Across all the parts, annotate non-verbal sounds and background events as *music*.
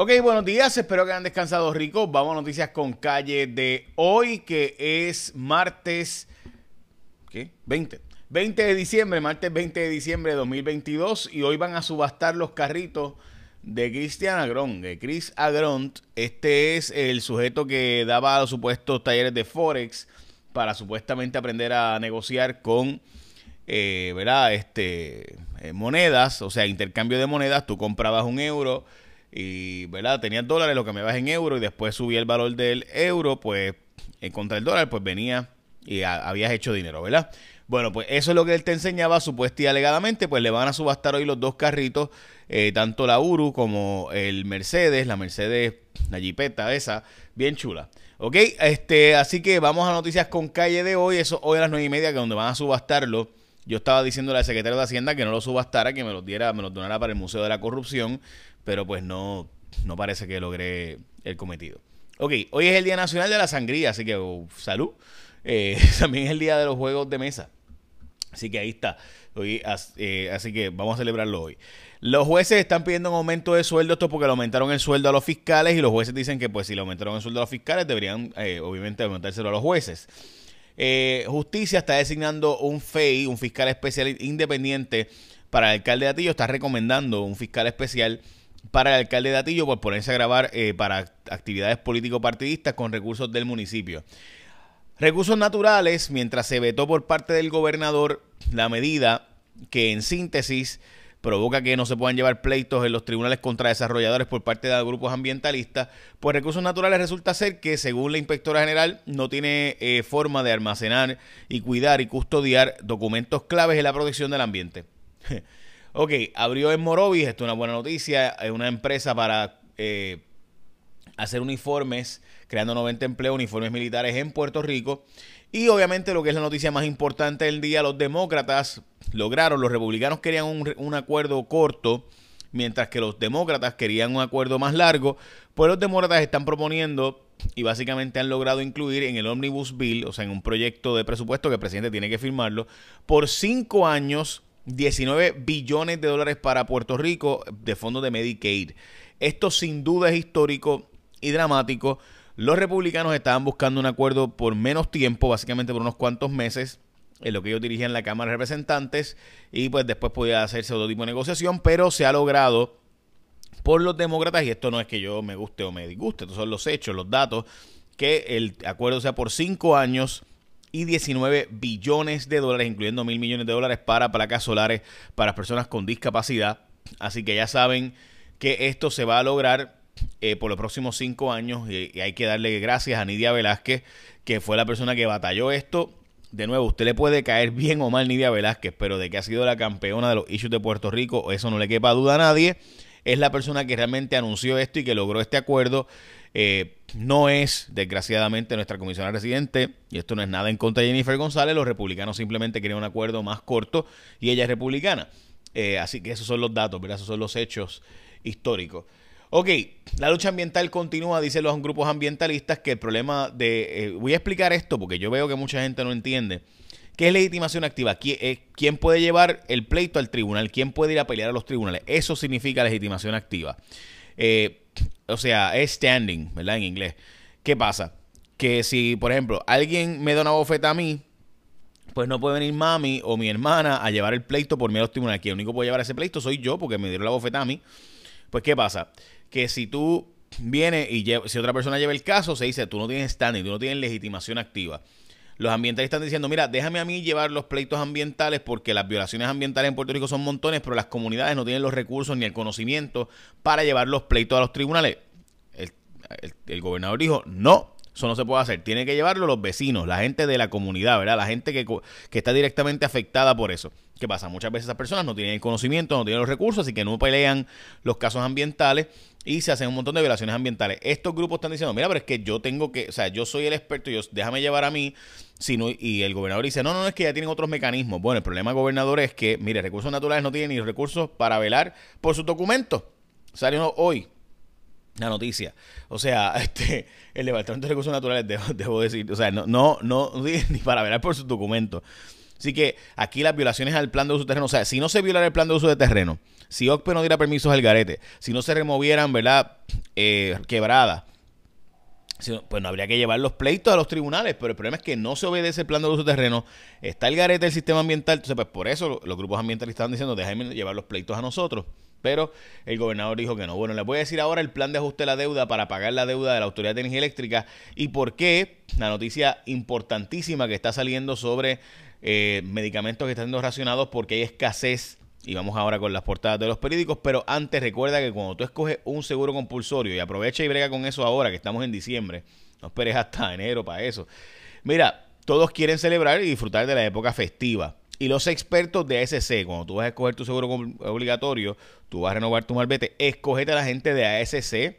Ok, buenos días, espero que hayan descansado ricos. Vamos a noticias con calle de hoy, que es martes, ¿qué? 20. 20 de diciembre, martes 20 de diciembre de 2022 y hoy van a subastar los carritos de Cristian Agrón, de Chris Agront. Este es el sujeto que daba los supuestos talleres de Forex para supuestamente aprender a negociar con, eh, ¿verdad? Este, eh, monedas, o sea, intercambio de monedas. Tú comprabas un euro y, ¿verdad? Tenías dólares, lo cambiabas en euro y después subía el valor del euro, pues en contra del dólar, pues venía y habías hecho dinero, ¿verdad? Bueno, pues eso es lo que él te enseñaba, supuestamente y alegadamente, pues le van a subastar hoy los dos carritos, eh, tanto la Uru como el Mercedes, la Mercedes, la Jeepeta esa, bien chula. Ok, este, así que vamos a noticias con calle de hoy, eso hoy a las nueve y media, que donde van a subastarlo. Yo estaba diciéndole al secretario de Hacienda que no lo subastara, que me los diera, me los donara para el Museo de la Corrupción, pero pues no, no parece que logré el cometido. Ok, hoy es el Día Nacional de la Sangría, así que uh, salud. Eh, *laughs* también es el Día de los Juegos de Mesa. Así que ahí está. Hoy, eh, así que vamos a celebrarlo hoy. Los jueces están pidiendo un aumento de sueldo, esto porque le aumentaron el sueldo a los fiscales y los jueces dicen que pues si le aumentaron el sueldo a los fiscales deberían eh, obviamente aumentárselo a los jueces. Justicia está designando un FEI, un fiscal especial independiente para el alcalde de Atillo, está recomendando un fiscal especial para el alcalde de Atillo por ponerse a grabar eh, para actividades político-partidistas con recursos del municipio. Recursos naturales, mientras se vetó por parte del gobernador la medida que en síntesis provoca que no se puedan llevar pleitos en los tribunales contra desarrolladores por parte de grupos ambientalistas, pues recursos naturales resulta ser que según la inspectora general no tiene eh, forma de almacenar y cuidar y custodiar documentos claves en la protección del ambiente. *laughs* Ok, abrió en Morovis, esto es una buena noticia, es una empresa para eh, hacer uniformes, creando 90 empleos, uniformes militares en Puerto Rico. Y obviamente lo que es la noticia más importante del día, los demócratas lograron, los republicanos querían un, acuerdo corto, mientras que los demócratas querían un acuerdo más largo, pues los demócratas están proponiendo y básicamente han logrado incluir en el Omnibus Bill, o sea, en un proyecto de presupuesto que el presidente tiene que firmarlo, por cinco años 19 billones de dólares para Puerto Rico de fondos de Medicaid. Esto sin duda es histórico y dramático. Los republicanos estaban buscando un acuerdo por menos tiempo, básicamente por unos cuantos meses, en lo que ellos dirigían la Cámara de Representantes, y pues después podía hacerse otro tipo de negociación, pero se ha logrado por los demócratas, y esto no es que yo me guste o me disguste, estos son los hechos, los datos, que el acuerdo sea por cinco años y 19 billones de dólares, incluyendo mil millones de dólares para placas solares para personas con discapacidad. Así que ya saben que esto se va a lograr eh, por los próximos cinco años y, hay que darle gracias a Nidia Velázquez, que fue la persona que batalló esto. De nuevo, usted le puede caer bien o mal Nidia Velázquez, pero de que ha sido la campeona de los issues de Puerto Rico, eso no le quepa duda a nadie. Es la persona que realmente anunció esto y que logró este acuerdo eh, no es, desgraciadamente, nuestra comisionada residente, y esto no es nada en contra de Jennifer González, los republicanos simplemente querían un acuerdo más corto y ella es republicana. Eh, así que esos son los datos, ¿verdad? Esos son los hechos históricos. Ok, la lucha ambiental continúa, dicen los grupos ambientalistas, que el problema de... Eh, voy a explicar esto porque yo veo que mucha gente no entiende. ¿Qué es legitimación activa? ¿Quién puede llevar el pleito al tribunal? ¿Quién puede ir a pelear a los tribunales? Eso significa legitimación activa. Eh, o sea, es standing, ¿verdad? En inglés. ¿Qué pasa? Que si, por ejemplo, alguien me da una bofeta a mí, pues no puede venir mami o mi hermana a llevar el pleito por mí a los tribunales. Quien único puede llevar ese pleito soy yo, porque me dieron la bofeta a mí. Pues, ¿qué pasa? Que si tú vienes y si otra persona lleva el caso, se dice, tú no tienes standing, tú no tienes legitimación activa. Los ambientalistas están diciendo, mira, déjame a mí llevar los pleitos ambientales porque las violaciones ambientales en Puerto Rico son montones, pero las comunidades no tienen los recursos ni el conocimiento para llevar los pleitos a los tribunales. El, gobernador dijo, no, eso no se puede hacer. Tiene que llevarlo los vecinos, la gente de la comunidad, ¿verdad? La gente que, que, está directamente afectada por eso. ¿Qué pasa? Muchas veces esas personas no tienen el conocimiento, no tienen los recursos, así que no pelean los casos ambientales y se hacen un montón de violaciones ambientales. Estos grupos están diciendo, mira, pero es que yo tengo que, o sea, yo soy el experto, yo, déjame llevar a mí, sino, y el gobernador dice, no, no, es que ya tienen otros mecanismos. Bueno, el problema gobernador es que, mire, recursos naturales no tienen ni recursos para velar por sus documentos. Salió hoy la noticia. O sea, *laughs* este, el Departamento de Recursos Naturales, debo, decir, o sea, no, no, no, *laughs* ni para velar por sus documentos. Así que aquí las violaciones al plan de uso de terreno, o sea, si no se violara el plan de uso de terreno, si OCPE no diera permisos al garete, si no se removieran, ¿verdad? Eh, quebradas, pues no habría que llevar los pleitos a los tribunales, pero el problema es que no se obedece el plan de uso de terreno, está el garete del sistema ambiental, entonces pues por eso los grupos ambientalistas están diciendo, déjenme llevar los pleitos a nosotros. Pero el gobernador dijo que no. Bueno, les voy a decir ahora el plan de ajuste de la deuda para pagar la deuda de la Autoridad de Energía Eléctrica y por qué la noticia importantísima que está saliendo sobre eh, medicamentos que están siendo racionados porque hay escasez. Y vamos ahora con las portadas de los periódicos. Pero antes recuerda que cuando tú escoges un seguro compulsorio y aprovecha y brega con eso ahora que estamos en diciembre, no esperes hasta *laughs* enero para eso. Mira, todos quieren celebrar y disfrutar de la época festiva. Y los expertos de ASC, cuando tú vas a escoger tu seguro obligatorio, tú vas a renovar tu malvete, escogete a la gente de ASC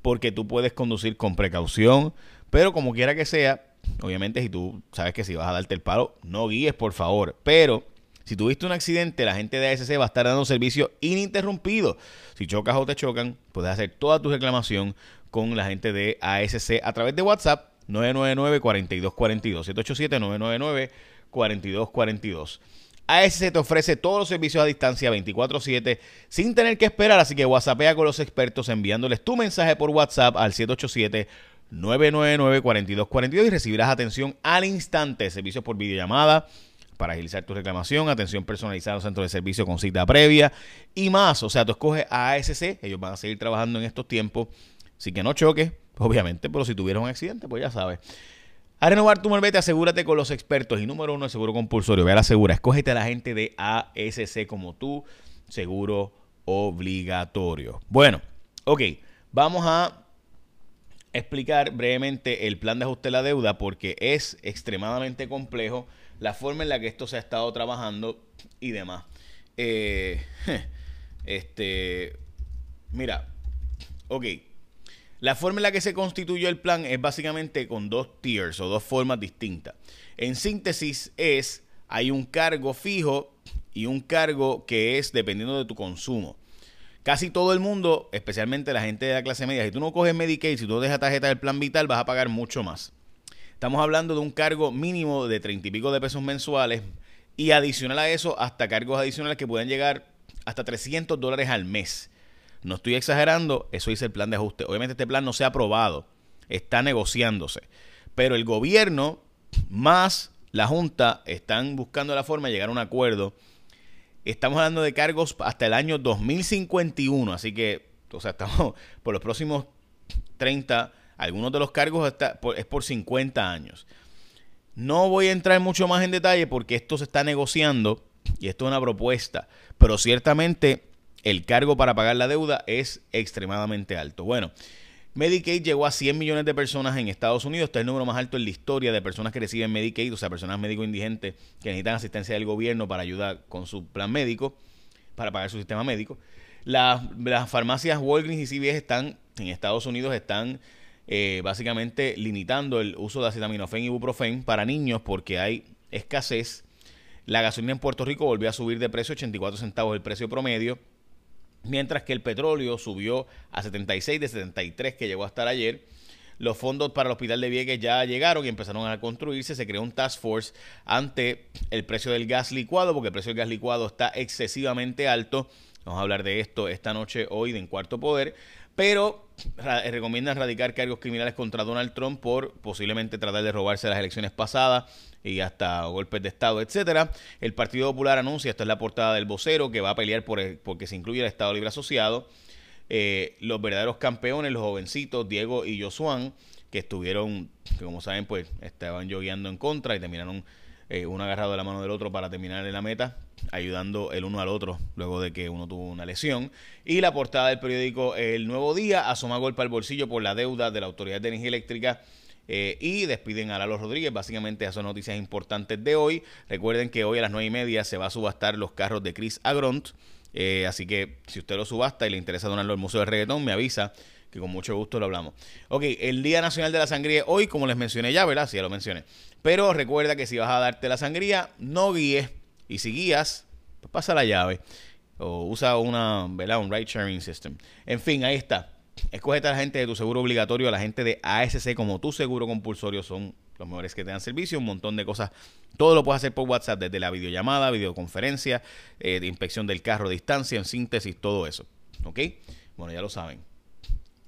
porque tú puedes conducir con precaución, pero como quiera que sea, obviamente si tú sabes que si vas a darte el palo, no guíes por favor, pero si tuviste un accidente, la gente de ASC va a estar dando servicio ininterrumpido. Si chocas o te chocan, puedes hacer toda tu reclamación con la gente de ASC a través de WhatsApp 999 4242 787 999 4242. ASC te ofrece todos los servicios a distancia 24/7 sin tener que esperar, así que WhatsAppea con los expertos enviándoles tu mensaje por WhatsApp al 787 999 4242 y recibirás atención al instante, servicios por videollamada para agilizar tu reclamación, atención personalizada, centro de servicio con cita previa y más. O sea, tú escoges a ASC, ellos van a seguir trabajando en estos tiempos, así que no choques, obviamente, pero si tuvieras un accidente, pues ya sabes. A renovar tu malvete, asegúrate con los expertos. Y número uno, el seguro compulsorio. Ve a la segura. Escógete a la gente de ASC como tú. Seguro obligatorio. Bueno, ok. Vamos a explicar brevemente el plan de ajuste de la deuda porque es extremadamente complejo la forma en la que esto se ha estado trabajando y demás. Eh, *laughs* este, mira, ok. La forma en la que se constituyó el plan es básicamente con dos tiers o dos formas distintas. En síntesis es, hay un cargo fijo y un cargo que es dependiendo de tu consumo. Casi todo el mundo, especialmente la gente de la clase media, si tú no coges Medicaid, si tú dejas tarjeta del plan vital, vas a pagar mucho más. Estamos hablando de un cargo mínimo de 30 y pico de pesos mensuales y adicional a eso, hasta cargos adicionales que pueden llegar hasta 300 dólares al mes. No estoy exagerando, eso dice el plan de ajuste. Obviamente este plan no se ha aprobado, está negociándose. Pero el gobierno más la Junta están buscando la forma de llegar a un acuerdo. Estamos hablando de cargos hasta el año 2051, así que, o sea, estamos *laughs* por los próximos 30, algunos de los cargos es por 50 años. No voy a entrar mucho más en detalle porque esto se está negociando y esto es una propuesta, pero ciertamente el cargo para pagar la deuda es extremadamente alto. Bueno, Medicaid llegó a 100 millones de personas en Estados Unidos. Este es el número más alto en la historia de personas que reciben Medicaid, o sea, personas médico indigentes que necesitan asistencia del gobierno para ayudar con su plan médico, para pagar su sistema médico. Las, farmacias Walgreens y CVS están, en Estados Unidos, están eh, básicamente limitando el uso de acetaminofén y ibuprofen para niños porque hay escasez. La gasolina en Puerto Rico volvió a subir de precio 84 centavos el precio promedio mientras que el petróleo subió a 76 de 73 que llegó a estar ayer. Los fondos para el hospital de Vieques ya llegaron y empezaron a construirse. Se creó un task force ante el precio del gas licuado, porque el precio del gas licuado está excesivamente alto. Vamos a hablar de esto esta noche, hoy, En Cuarto Poder. Pero recomiendan radicar cargos criminales contra Donald Trump por posiblemente tratar de robarse las elecciones pasadas y hasta golpes de Estado, etcétera. El Partido Popular anuncia, esta es la portada del vocero, que va a pelear por porque se incluya el Estado Libre Asociado. Eh, los verdaderos campeones, los jovencitos, Diego y Josuán, que estuvieron, que como saben, pues estaban yogueando en contra y terminaron eh, uno agarrado de la mano del otro para terminar en la meta, ayudando el uno al otro luego de que uno tuvo una lesión. Y la portada del periódico El Nuevo Día asoma golpe al bolsillo por la deuda de la Autoridad de Energía Eléctrica eh, y despiden a Lalo Rodríguez. Básicamente esas son noticias importantes de hoy. Recuerden que hoy a las nueve y media se va a subastar los carros de Chris Agront. Eh, así que si usted lo subasta y le interesa donarlo al Museo de Reggaetón, me avisa que con mucho gusto lo hablamos. Ok, el Día Nacional de la Sangría hoy, como les mencioné ya, ¿verdad? Sí, ya lo mencioné. Pero recuerda que si vas a darte la sangría, no guíes. Y si guías, pues pasa la llave. O usa una, ¿verdad? Un ride sharing system. En fin, ahí está. escógete a la gente de tu seguro obligatorio, a la gente de ASC como tu seguro compulsorio son los mejores que te dan servicio, un montón de cosas. Todo lo puedes hacer por WhatsApp, desde la videollamada, videoconferencia, eh, de inspección del carro, distancia, en síntesis, todo eso. ¿Ok? Bueno, ya lo saben.